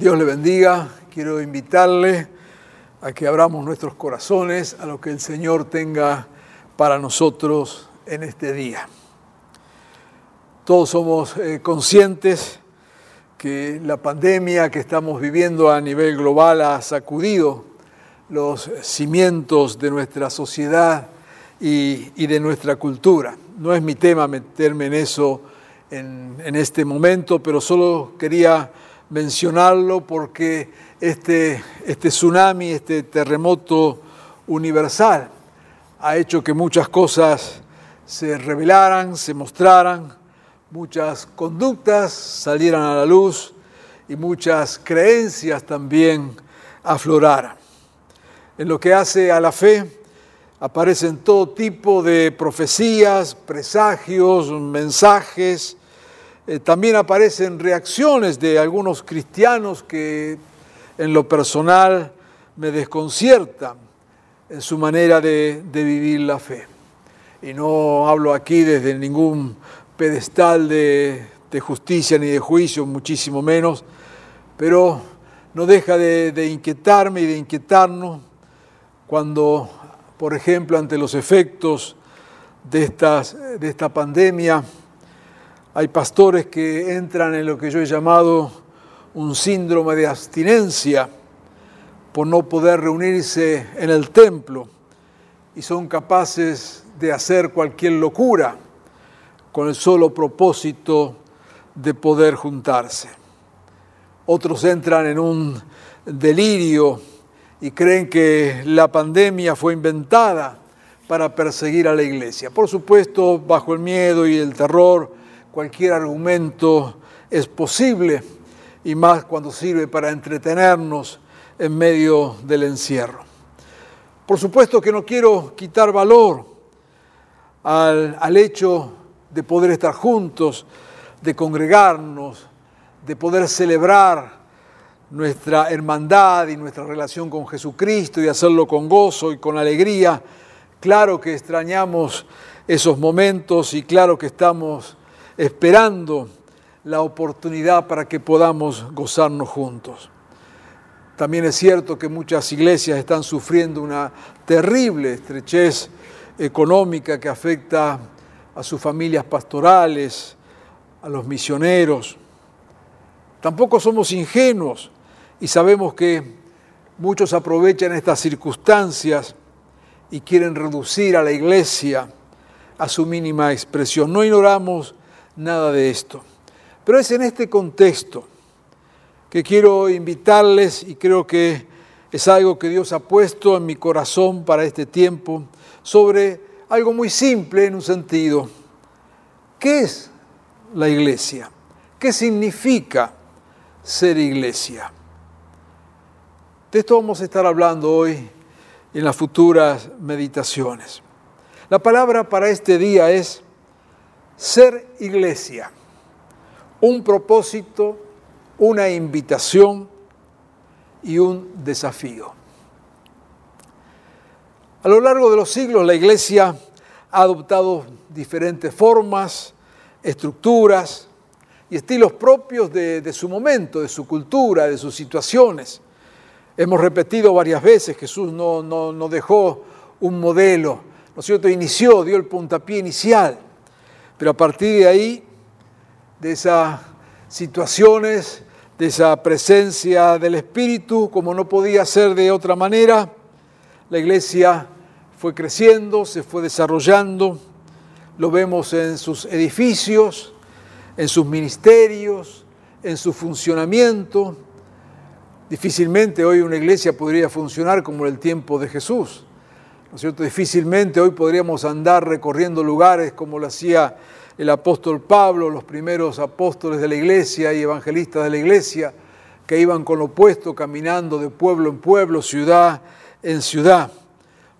Dios le bendiga. Quiero invitarle a que abramos nuestros corazones a lo que el Señor tenga para nosotros en este día. Todos somos eh, conscientes que la pandemia que estamos viviendo a nivel global ha sacudido los cimientos de nuestra sociedad y, de nuestra cultura. No es mi tema meterme en eso en este momento, pero solo quería mencionarlo porque este, este tsunami, este terremoto universal, ha hecho que muchas cosas se revelaran, se mostraran, muchas conductas salieran a la luz y muchas creencias también afloraran. En lo que hace a la fe, aparecen todo tipo de profecías, presagios, mensajes, eh, también aparecen reacciones de algunos cristianos que en lo personal me desconciertan en su manera de, vivir la fe. Y no hablo aquí desde ningún pedestal de, justicia ni de juicio, muchísimo menos, pero no deja de, de inquietarme y de inquietarnos cuando, por ejemplo, ante los efectos de, estas, de esta pandemia, hay pastores que entran en lo que yo he llamado un síndrome de abstinencia por no poder reunirse en el templo y son capaces de hacer cualquier locura con el solo propósito de poder juntarse. Otros entran en un delirio y creen que la pandemia fue inventada para perseguir a la iglesia. Por supuesto, bajo el miedo y el terror cualquier argumento es posible y más cuando sirve para entretenernos en medio del encierro. Por supuesto que no quiero quitar valor al, hecho de poder estar juntos, de congregarnos, de poder celebrar nuestra hermandad y nuestra relación con Jesucristo y hacerlo con gozo y con alegría. Claro que extrañamos esos momentos y claro que estamos esperando la oportunidad para que podamos gozarnos juntos. También es cierto que muchas iglesias están sufriendo una terrible estrechez económica que afecta a sus familias pastorales, a los misioneros. Tampoco somos ingenuos y sabemos que muchos aprovechan estas circunstancias y quieren reducir a la iglesia a su mínima expresión. No ignoramos nada de esto. Pero es en este contexto que quiero invitarles y creo que es algo que Dios ha puesto en mi corazón para este tiempo sobre algo muy simple en un sentido. ¿Qué es la iglesia? ¿Qué significa ser iglesia? De esto vamos a estar hablando hoy en las futuras meditaciones. La palabra para este día es ser iglesia, un propósito, una invitación y un desafío. A lo largo de los siglos la iglesia ha adoptado diferentes formas, estructuras y estilos propios de, su momento, de su cultura, de sus situaciones. Hemos repetido varias veces, Jesús no, no, no dejó un modelo, ¿no es cierto? Inició, dio el puntapié inicial pero a partir de ahí, de esas situaciones, de esa presencia del Espíritu, como no podía ser de otra manera, la iglesia fue creciendo, se fue desarrollando, lo vemos en sus edificios, en sus ministerios, en su funcionamiento. Difícilmente hoy una iglesia podría funcionar como en el tiempo de Jesús. ¿No es cierto? Difícilmente hoy podríamos andar recorriendo lugares como lo hacía el apóstol Pablo, los primeros apóstoles de la iglesia y evangelistas de la iglesia, que iban con lo opuesto, caminando de pueblo en pueblo, ciudad en ciudad.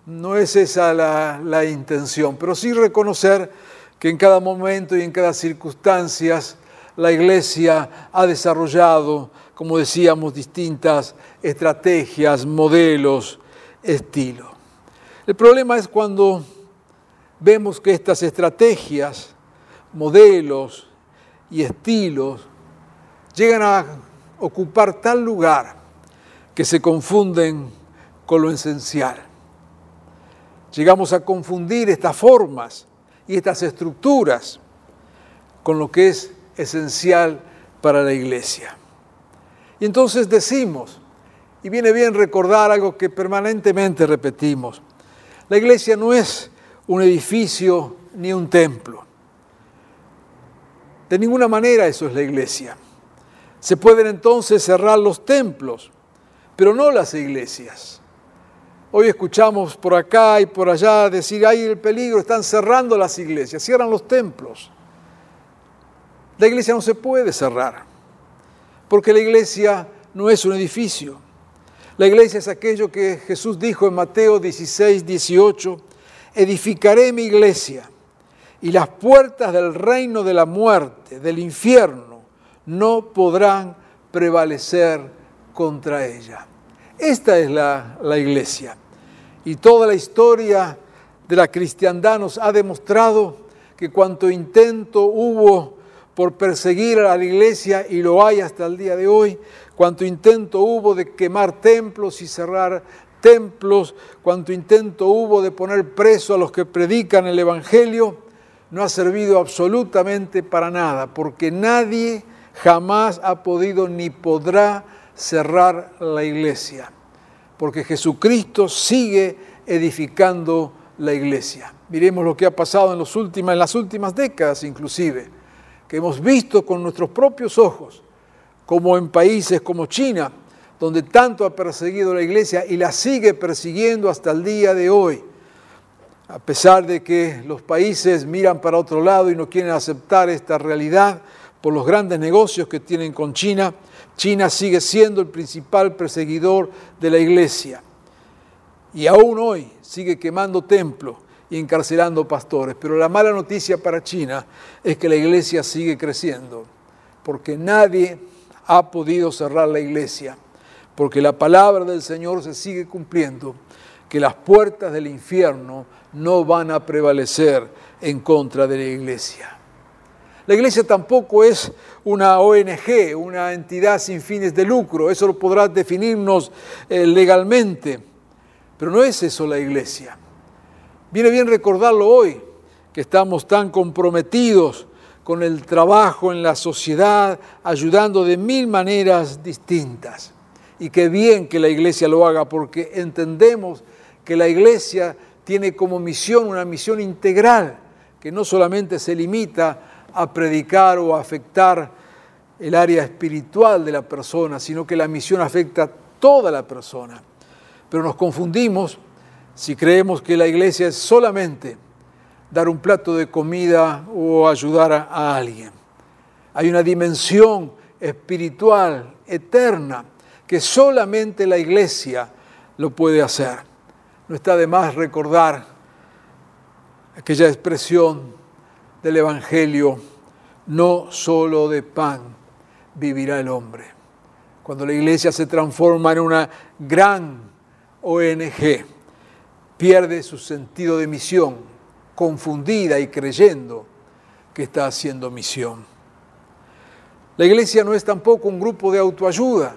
No es esa la, la intención, pero sí reconocer que en cada momento y en cada circunstancia la iglesia ha desarrollado, como decíamos, distintas estrategias, modelos, estilos. El problema es cuando vemos que estas estrategias, modelos y estilos llegan a ocupar tal lugar que se confunden con lo esencial. Llegamos a confundir estas formas y estas estructuras con lo que es esencial para la iglesia. Y entonces decimos, y viene bien recordar algo que permanentemente repetimos, la iglesia no es un edificio ni un templo. De ninguna manera eso es la iglesia. Se pueden entonces cerrar los templos, pero no las iglesias. Hoy escuchamos por acá y por allá decir, hay el peligro, están cerrando las iglesias, cierran los templos. La iglesia no se puede cerrar, porque la iglesia no es un edificio. La iglesia es aquello que Jesús dijo en Mateo 16, 18, edificaré mi iglesia y las puertas del reino de la muerte, del infierno, no podrán prevalecer contra ella. Esta es la, la iglesia. Y toda la historia de la cristiandad nos ha demostrado que cuanto intento hubo por perseguir a la iglesia, y lo hay hasta el día de hoy, cuánto intento hubo de quemar templos y cerrar templos, cuánto intento hubo de poner preso a los que predican el Evangelio, no ha servido absolutamente para nada, porque nadie jamás ha podido ni podrá cerrar la iglesia, porque Jesucristo sigue edificando la iglesia. Miremos lo que ha pasado en, en las últimas décadas inclusive, que hemos visto con nuestros propios ojos como en países como China, donde tanto ha perseguido la iglesia y la sigue persiguiendo hasta el día de hoy. A pesar de que los países miran para otro lado y no quieren aceptar esta realidad por los grandes negocios que tienen con China, China sigue siendo el principal perseguidor de la iglesia. Y aún hoy sigue quemando templos y encarcelando pastores. Pero la mala noticia para China es que la iglesia sigue creciendo, porque nadie ha podido cerrar la iglesia, porque la palabra del Señor se sigue cumpliendo, que las puertas del infierno no van a prevalecer en contra de la iglesia. La iglesia tampoco es una ONG, una entidad sin fines de lucro, eso lo podrá definirnos eh, legalmente, pero no es eso la iglesia. Viene bien recordarlo hoy, que estamos tan comprometidos con el trabajo en la sociedad, ayudando de mil maneras distintas. Y qué bien que la iglesia lo haga porque entendemos que la iglesia tiene como misión una misión integral, que no solamente se limita a predicar o a afectar el área espiritual de la persona, sino que la misión afecta a toda la persona. Pero nos confundimos si creemos que la iglesia es solamente dar un plato de comida o ayudar a, alguien. Hay una dimensión espiritual, eterna, que solamente la iglesia lo puede hacer. No está de más recordar aquella expresión del Evangelio, no solo de pan vivirá el hombre. Cuando la iglesia se transforma en una gran ONG, pierde su sentido de misión, confundida y creyendo que está haciendo misión. La iglesia no es tampoco un grupo de autoayuda.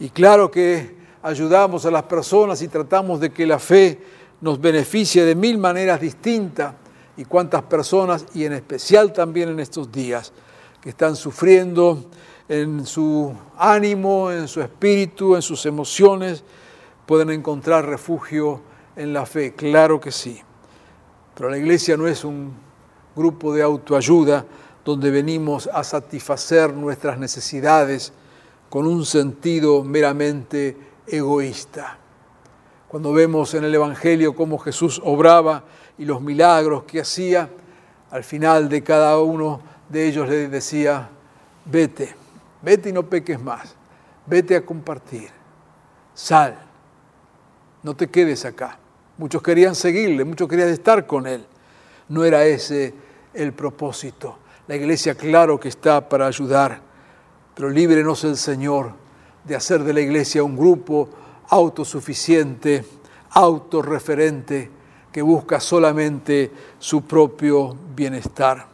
Y claro que ayudamos a las personas y tratamos de que la fe nos beneficie de mil maneras distintas. Y cuántas personas, y en especial también en estos días, que están sufriendo en su ánimo, en su espíritu, en sus emociones, pueden encontrar refugio en la fe. Claro que sí. Pero la iglesia no es un grupo de autoayuda donde venimos a satisfacer nuestras necesidades con un sentido meramente egoísta. Cuando vemos en el Evangelio cómo Jesús obraba y los milagros que hacía, al final de cada uno de ellos le decía, vete, vete y no peques más, vete a compartir, sal, no te quedes acá. Muchos querían seguirle, muchos querían estar con él. No era ese el propósito. La iglesia claro que está para ayudar, pero líbrenos el Señor de hacer de la iglesia un grupo autosuficiente, autorreferente, que busca solamente su propio bienestar.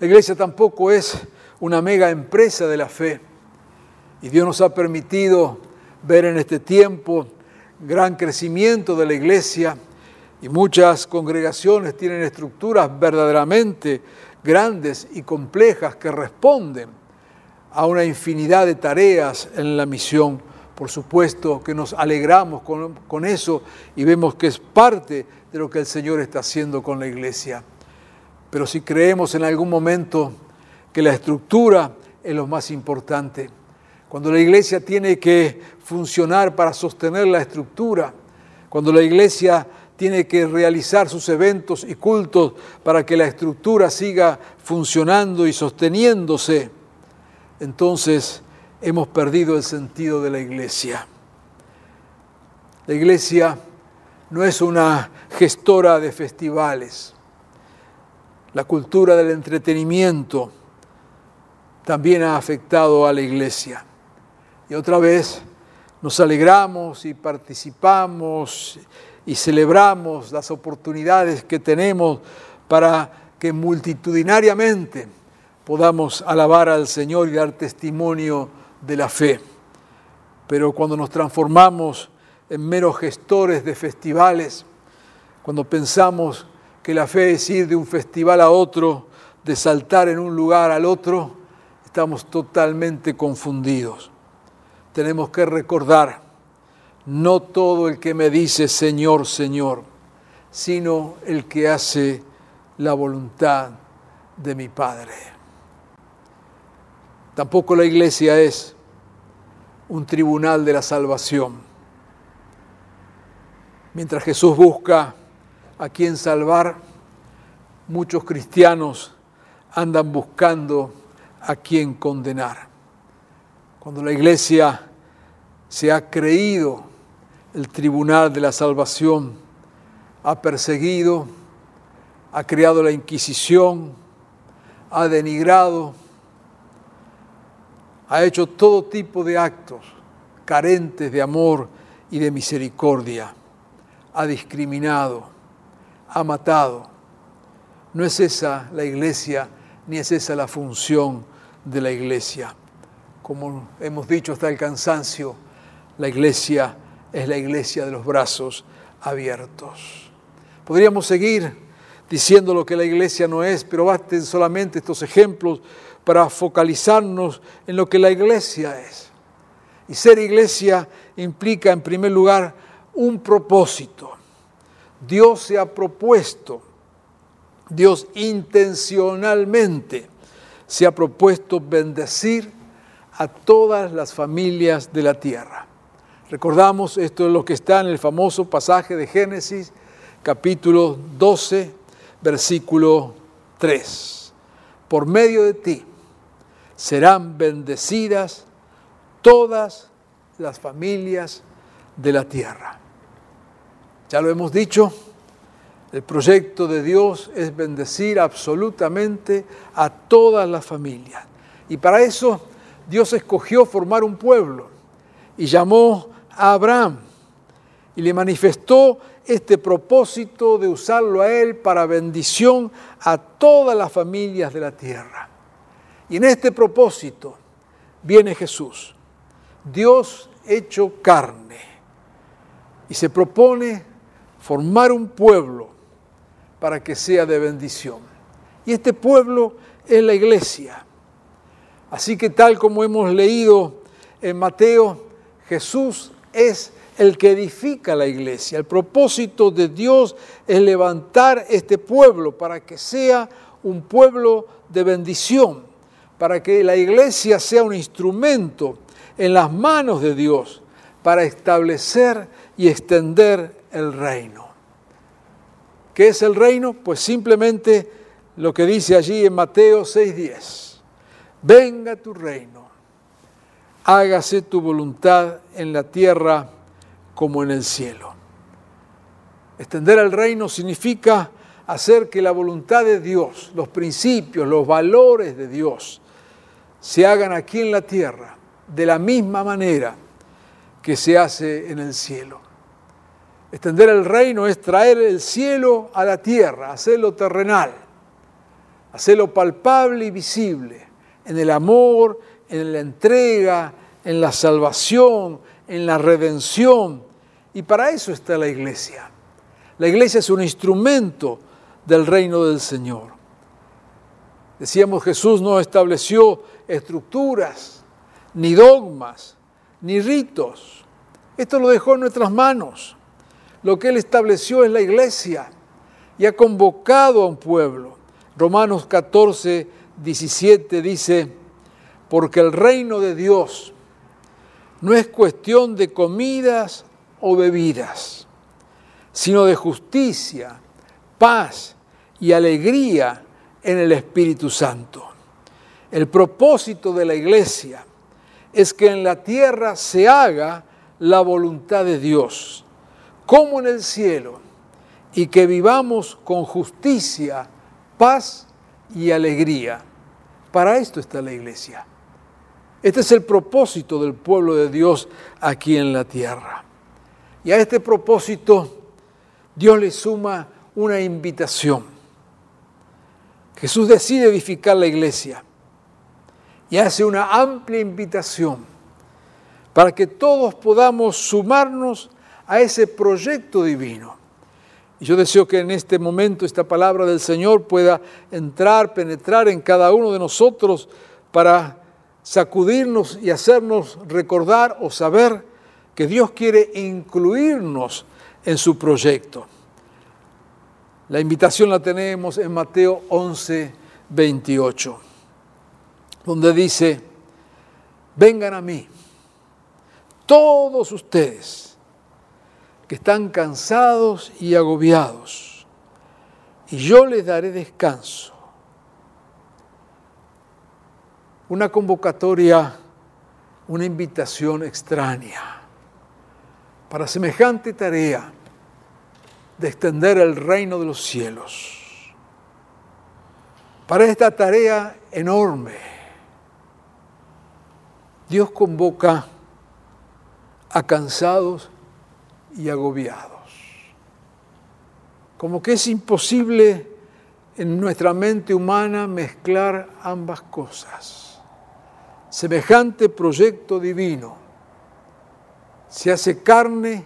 La iglesia tampoco es una mega empresa de la fe. Y Dios nos ha permitido ver en este tiempo gran crecimiento de la iglesia y muchas congregaciones tienen estructuras verdaderamente grandes y complejas que responden a una infinidad de tareas en la misión. Por supuesto que nos alegramos con, con, eso y vemos que es parte de lo que el Señor está haciendo con la iglesia. Pero si creemos en algún momento que la estructura es lo más importante, cuando la iglesia tiene que funcionar para sostener la estructura, cuando la iglesia tiene que realizar sus eventos y cultos para que la estructura siga funcionando y sosteniéndose, entonces hemos perdido el sentido de la iglesia. La iglesia no es una gestora de festivales. La cultura del entretenimiento también ha afectado a la iglesia. Y otra vez nos alegramos y participamos y celebramos las oportunidades que tenemos para que multitudinariamente podamos alabar al Señor y dar testimonio de la fe. Pero cuando nos transformamos en meros gestores de festivales, cuando pensamos que la fe es ir de un festival a otro, de saltar en un lugar al otro, estamos totalmente confundidos. Tenemos que recordar no todo el que me dice Señor, Señor, sino el que hace la voluntad de mi Padre. Tampoco la iglesia es un tribunal de la salvación. Mientras Jesús busca a quien salvar, muchos cristianos andan buscando a quien condenar. Cuando la iglesia se ha creído el tribunal de la salvación, ha perseguido, ha creado la Inquisición, ha denigrado, ha hecho todo tipo de actos carentes de amor y de misericordia, ha discriminado, ha matado. No es esa la iglesia, ni es esa la función de la iglesia. Como hemos dicho hasta el cansancio, la iglesia es la iglesia de los brazos abiertos. Podríamos seguir diciendo lo que la iglesia no es, pero basten solamente estos ejemplos para focalizarnos en lo que la iglesia es. Y ser iglesia implica, en primer lugar, un propósito. Dios se ha propuesto, Dios intencionalmente se ha propuesto bendecir a todas las familias de la tierra. Recordamos, esto es lo que está en el famoso pasaje de Génesis, capítulo 12, versículo 3. Por medio de ti serán bendecidas todas las familias de la tierra. Ya lo hemos dicho, el proyecto de Dios es bendecir absolutamente a todas las familias. Y para eso Dios escogió formar un pueblo y llamó a Abraham y le manifestó este propósito de usarlo a él para bendición a todas las familias de la tierra. Y en este propósito viene Jesús, Dios hecho carne, y se propone formar un pueblo para que sea de bendición. Y este pueblo es la iglesia. Así que tal como hemos leído en Mateo, Jesús es el que edifica la iglesia. El propósito de Dios es levantar este pueblo para que sea un pueblo de bendición, para que la iglesia sea un instrumento en las manos de Dios para establecer y extender el reino. ¿Qué es el reino? Pues simplemente lo que dice allí en Mateo 6:10. Venga tu reino, hágase tu voluntad en la tierra como en el cielo. Extender el reino significa hacer que la voluntad de Dios, los principios, los valores de Dios, se hagan aquí en la tierra de la misma manera que se hace en el cielo. Extender el reino es traer el cielo a la tierra, hacerlo terrenal, hacerlo palpable y visible, en el amor, en la entrega, en la salvación, en la redención. Y para eso está la iglesia. La iglesia es un instrumento del reino del Señor. Decíamos, Jesús no estableció estructuras, ni dogmas, ni ritos. Esto lo dejó en nuestras manos. Lo que Él estableció es la iglesia y ha convocado a un pueblo. Romanos 14, 17 dice, porque el reino de Dios no es cuestión de comidas o bebidas, sino de justicia, paz y alegría en el Espíritu Santo. El propósito de la iglesia es que en la tierra se haga la voluntad de Dios, como en el cielo, y que vivamos con justicia, paz y alegría. Para esto está la iglesia. Este es el propósito del pueblo de Dios aquí en la tierra. Y a este propósito Dios le suma una invitación. Jesús decide edificar la iglesia y hace una amplia invitación para que todos podamos sumarnos a ese proyecto divino. Y yo deseo que en este momento esta palabra del Señor pueda entrar, penetrar en cada uno de nosotros para sacudirnos y hacernos recordar o saber que Dios quiere incluirnos en su proyecto. La invitación la tenemos en Mateo 11, 28 donde dice, vengan a mí, todos ustedes que están cansados y agobiados, y yo les daré descanso. Una convocatoria, una invitación extraña para semejante tarea de extender el reino de los cielos. Para esta tarea enorme Dios convoca a cansados y agobiados. Como que es imposible en nuestra mente humana mezclar ambas cosas. Semejante proyecto divino se hace carne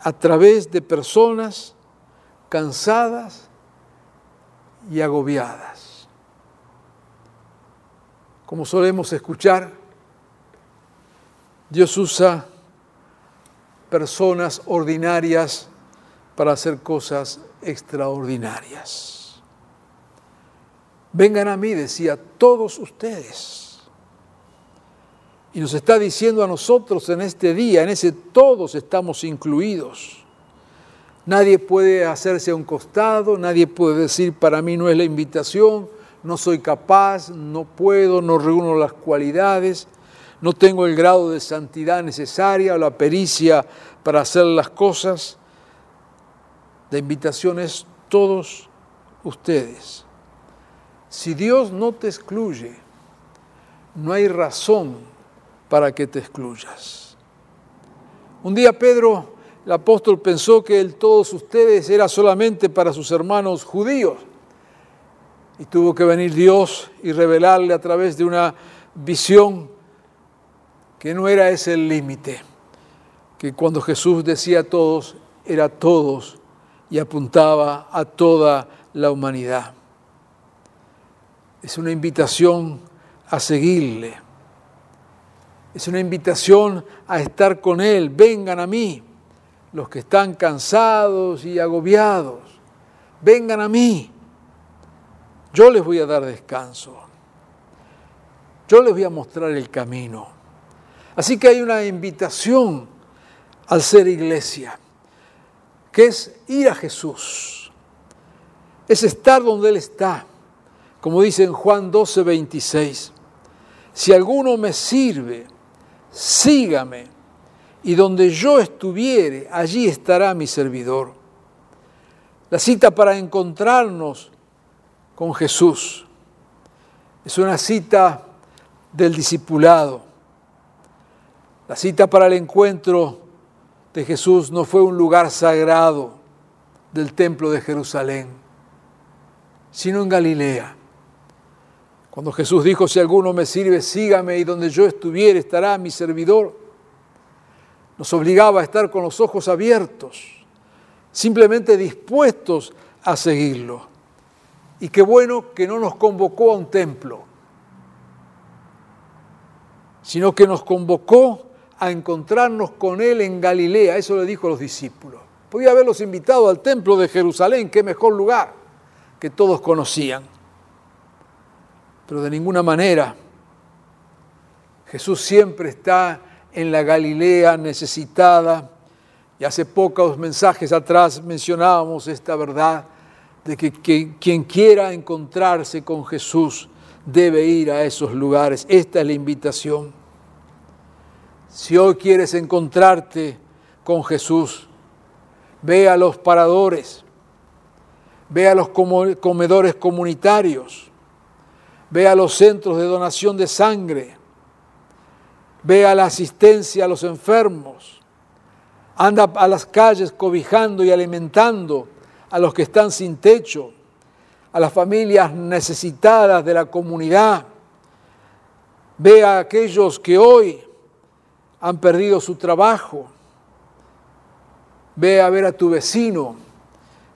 a través de personas cansadas y agobiadas. Como solemos escuchar, Dios usa personas ordinarias para hacer cosas extraordinarias. Vengan a mí, decía, todos ustedes. Y nos está diciendo a nosotros en este día, en ese todos estamos incluidos. Nadie puede hacerse a un costado, nadie puede decir, para mí no es la invitación, no soy capaz, no puedo, no reúno las cualidades no tengo el grado de santidad necesaria o la pericia para hacer las cosas. La invitación es todos ustedes. Si Dios no te excluye, no hay razón para que te excluyas. Un día Pedro, el apóstol, pensó que el todos ustedes era solamente para sus hermanos judíos. Y tuvo que venir Dios y revelarle a través de una visión que no era ese el límite, que cuando Jesús decía a todos, era todos y apuntaba a toda la humanidad. Es una invitación a seguirle. Es una invitación a estar con Él. Vengan a mí, los que están cansados y agobiados. Vengan a mí. Yo les voy a dar descanso. Yo les voy a mostrar el camino. Así que hay una invitación al ser iglesia, que es ir a Jesús, es estar donde Él está, como dice en Juan 12, 26. Si alguno me sirve, sígame, y donde yo estuviere, allí estará mi servidor. La cita para encontrarnos con Jesús es una cita del discipulado. La cita para el encuentro de Jesús no fue un lugar sagrado del templo de Jerusalén, sino en Galilea. Cuando Jesús dijo, si alguno me sirve, sígame y donde yo estuviere estará mi servidor, nos obligaba a estar con los ojos abiertos, simplemente dispuestos a seguirlo. Y qué bueno que no nos convocó a un templo, sino que nos convocó a encontrarnos con Él en Galilea. Eso le dijo a los discípulos. Podía haberlos invitado al templo de Jerusalén, qué mejor lugar que todos conocían. Pero de ninguna manera. Jesús siempre está en la Galilea necesitada. Y hace pocos mensajes atrás mencionábamos esta verdad de que, que quien quiera encontrarse con Jesús debe ir a esos lugares. Esta es la invitación. Si hoy quieres encontrarte con Jesús, ve a los paradores, ve a los comedores comunitarios, ve a los centros de donación de sangre, ve a la asistencia a los enfermos, anda a las calles cobijando y alimentando a los que están sin techo, a las familias necesitadas de la comunidad, ve a aquellos que hoy han perdido su trabajo. Ve a ver a tu vecino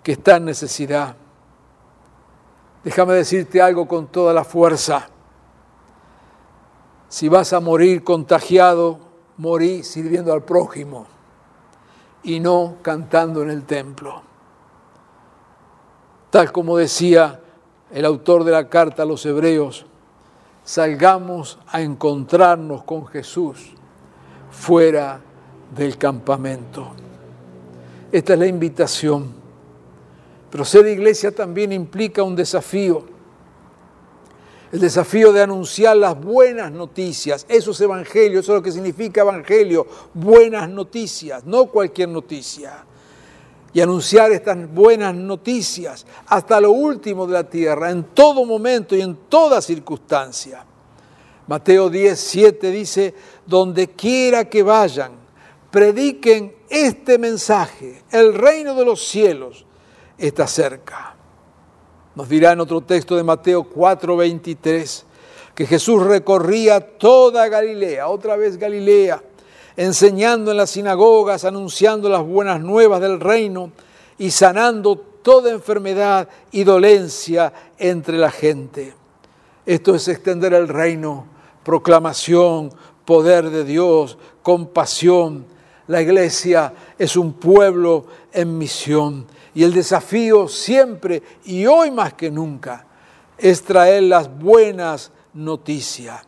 que está en necesidad. Déjame decirte algo con toda la fuerza. Si vas a morir contagiado, morí sirviendo al prójimo y no cantando en el templo. Tal como decía el autor de la carta a los hebreos, salgamos a encontrarnos con Jesús fuera del campamento. Esta es la invitación. Pero ser iglesia también implica un desafío. El desafío de anunciar las buenas noticias. Eso es evangelio, eso es lo que significa evangelio. Buenas noticias, no cualquier noticia. Y anunciar estas buenas noticias hasta lo último de la tierra, en todo momento y en toda circunstancia. Mateo 10, 7 dice, donde quiera que vayan, prediquen este mensaje, el reino de los cielos está cerca. Nos dirá en otro texto de Mateo 4, 23, que Jesús recorría toda Galilea, otra vez Galilea, enseñando en las sinagogas, anunciando las buenas nuevas del reino y sanando toda enfermedad y dolencia entre la gente. Esto es extender el reino proclamación, poder de Dios, compasión. La iglesia es un pueblo en misión y el desafío siempre y hoy más que nunca es traer las buenas noticias.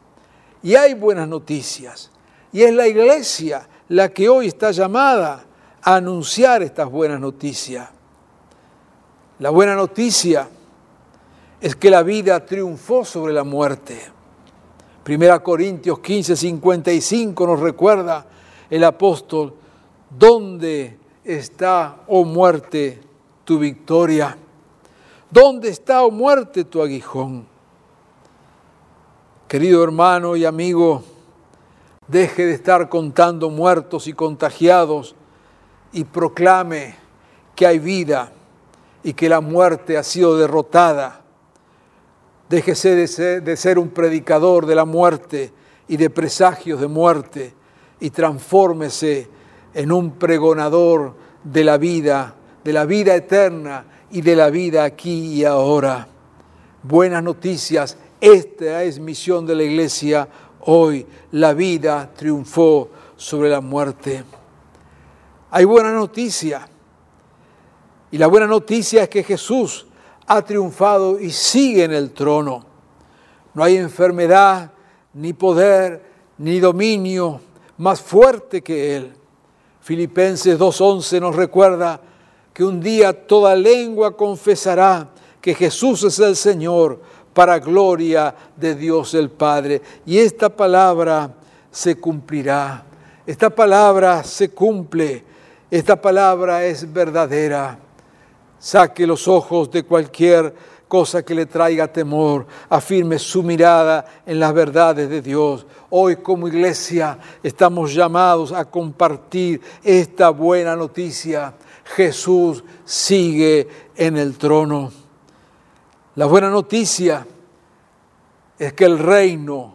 Y hay buenas noticias. Y es la iglesia la que hoy está llamada a anunciar estas buenas noticias. La buena noticia es que la vida triunfó sobre la muerte. Primera Corintios 15, 55 nos recuerda el apóstol, ¿dónde está, oh muerte, tu victoria? ¿Dónde está, oh muerte, tu aguijón? Querido hermano y amigo, deje de estar contando muertos y contagiados y proclame que hay vida y que la muerte ha sido derrotada Déjese de ser, un predicador de la muerte y de presagios de muerte y transfórmese en un pregonador de la vida, de la vida eterna y de la vida aquí y ahora. Buenas noticias, esta es misión de la iglesia hoy. La vida triunfó sobre la muerte. Hay buena noticia. Y la buena noticia es que Jesús ha triunfado y sigue en el trono. No hay enfermedad, ni poder, ni dominio más fuerte que Él. Filipenses 2.11 nos recuerda que un día toda lengua confesará que Jesús es el Señor para gloria de Dios el Padre. Y esta palabra se cumplirá. Esta palabra se cumple. Esta palabra es verdadera. Saque los ojos de cualquier cosa que le traiga temor, afirme su mirada en las verdades de Dios. Hoy como iglesia estamos llamados a compartir esta buena noticia. Jesús sigue en el trono. La buena noticia es que el reino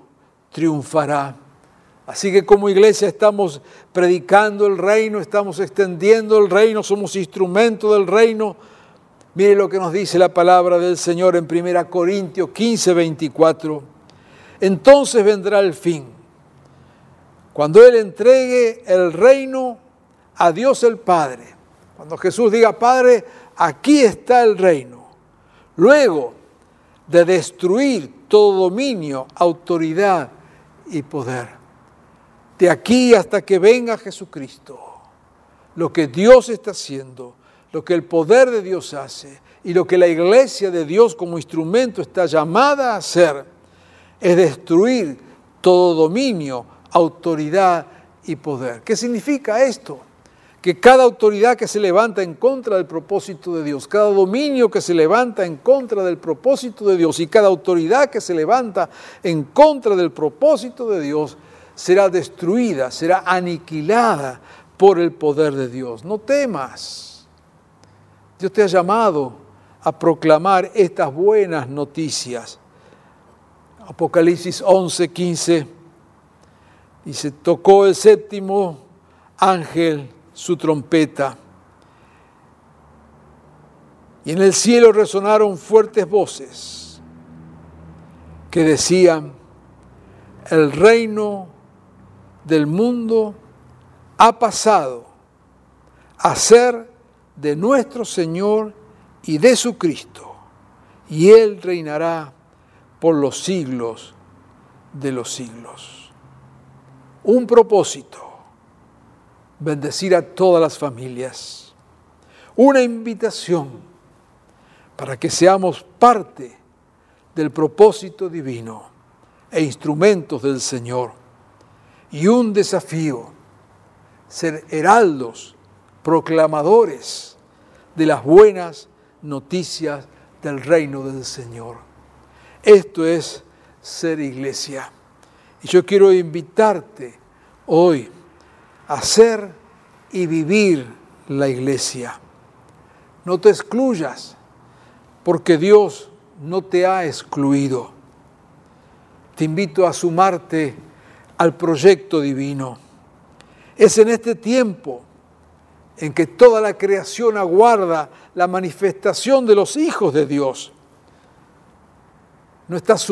triunfará. Así que como iglesia estamos predicando el reino, estamos extendiendo el reino, somos instrumento del reino Mire lo que nos dice la palabra del Señor en 1 Corintios 15, 24. Entonces vendrá el fin, cuando Él entregue el reino a Dios el Padre. Cuando Jesús diga, Padre, aquí está el reino. Luego de destruir todo dominio, autoridad y poder. De aquí hasta que venga Jesucristo, lo que Dios está haciendo lo que el poder de Dios hace y lo que la iglesia de Dios como instrumento está llamada a hacer es destruir todo dominio, autoridad y poder. ¿Qué significa esto? Que cada autoridad que se levanta en contra del propósito de Dios, cada dominio que se levanta en contra del propósito de Dios y cada autoridad que se levanta en contra del propósito de Dios será destruida, será aniquilada por el poder de Dios. No temas Dios te ha llamado a proclamar estas buenas noticias. Apocalipsis 11, 15 dice, tocó el séptimo ángel su trompeta. Y en el cielo resonaron fuertes voces que decían, el reino del mundo ha pasado a ser de nuestro Señor y de su Cristo, y Él reinará por los siglos de los siglos. Un propósito, bendecir a todas las familias. Una invitación para que seamos parte del propósito divino e instrumentos del Señor. Y un desafío, ser heraldos proclamadores de las buenas noticias del reino del Señor. Esto es ser iglesia. Y yo quiero invitarte hoy a ser y vivir la iglesia. No te excluyas, porque Dios no te ha excluido. Te invito a sumarte al proyecto divino. Es en este tiempo en que toda la creación aguarda la manifestación de los hijos de Dios. No estás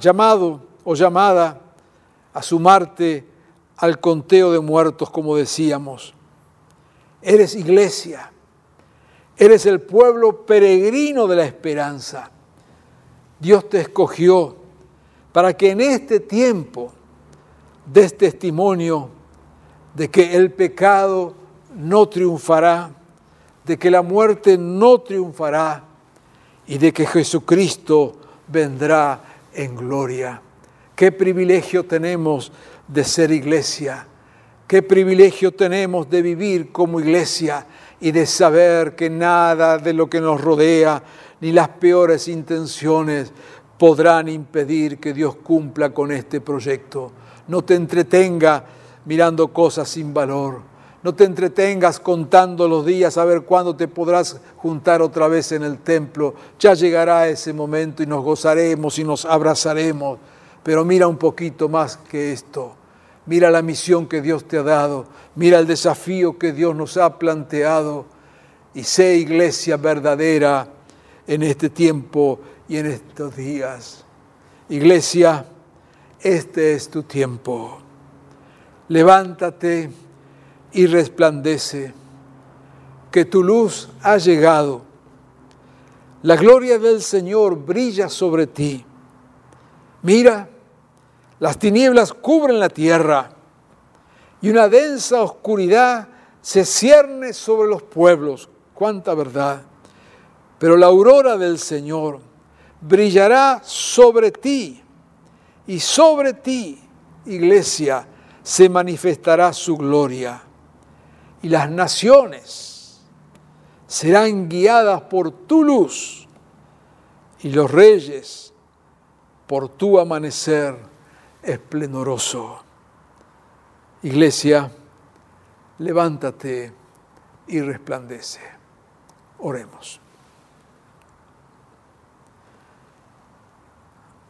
llamado o llamada a sumarte al conteo de muertos, como decíamos. Eres iglesia, eres el pueblo peregrino de la esperanza. Dios te escogió para que en este tiempo des testimonio de que el pecado no triunfará, de que la muerte no triunfará y de que Jesucristo vendrá en gloria. Qué privilegio tenemos de ser iglesia, qué privilegio tenemos de vivir como iglesia y de saber que nada de lo que nos rodea, ni las peores intenciones, podrán impedir que Dios cumpla con este proyecto. No te entretenga mirando cosas sin valor no te entretengas contando los días a ver cuándo te podrás juntar otra vez en el templo. Ya llegará ese momento y nos gozaremos y nos abrazaremos. Pero mira un poquito más que esto. Mira la misión que Dios te ha dado. Mira el desafío que Dios nos ha planteado. Y sé iglesia verdadera en este tiempo y en estos días. Iglesia, este es tu tiempo. Levántate y resplandece, que tu luz ha llegado. La gloria del Señor brilla sobre ti. Mira, las tinieblas cubren la tierra y una densa oscuridad se cierne sobre los pueblos. Cuánta verdad. Pero la aurora del Señor brillará sobre ti y sobre ti, iglesia, se manifestará su gloria. Y las naciones serán guiadas por tu luz y los reyes por tu amanecer esplendoroso. Iglesia, levántate y resplandece. Oremos.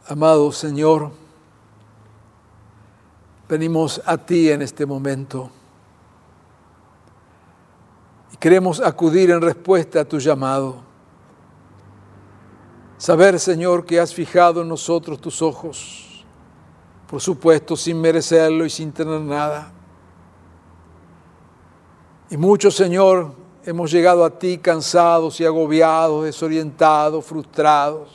Amado Señor, venimos a ti en este momento queremos acudir en respuesta a tu llamado. Saber, Señor, que has fijado en nosotros tus ojos, por supuesto, sin merecerlo y sin tener nada. Y muchos, Señor, hemos llegado a ti cansados y agobiados, desorientados, frustrados,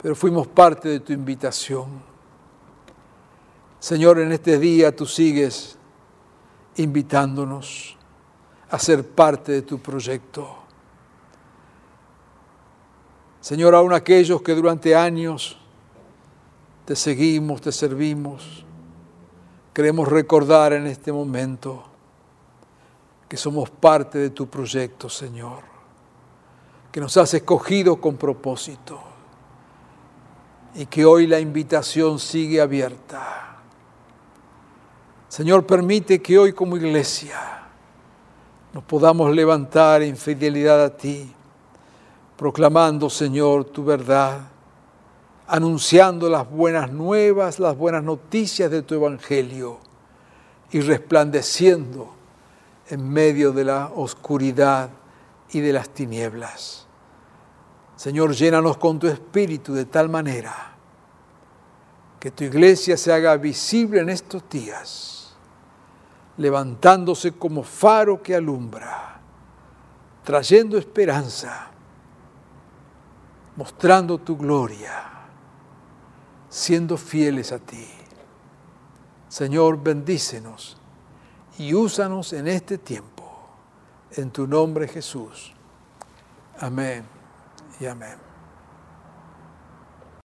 pero fuimos parte de tu invitación. Señor, en este día tú sigues invitándonos a ser parte de tu proyecto. Señor, aún aquellos que durante años te seguimos, te servimos, queremos recordar en este momento que somos parte de tu proyecto, Señor, que nos has escogido con propósito y que hoy la invitación sigue abierta. Señor, permite que hoy como iglesia nos podamos levantar en fidelidad a ti proclamando, Señor, tu verdad, anunciando las buenas nuevas, las buenas noticias de tu Evangelio y resplandeciendo en medio de la oscuridad y de las tinieblas. Señor, llénanos con tu espíritu de tal manera que tu iglesia se haga visible en estos días, levantándose como faro que alumbra, trayendo esperanza mostrando tu gloria, siendo fieles a ti. Señor, bendícenos y úsanos en este tiempo. En tu nombre Jesús. Amén y amén.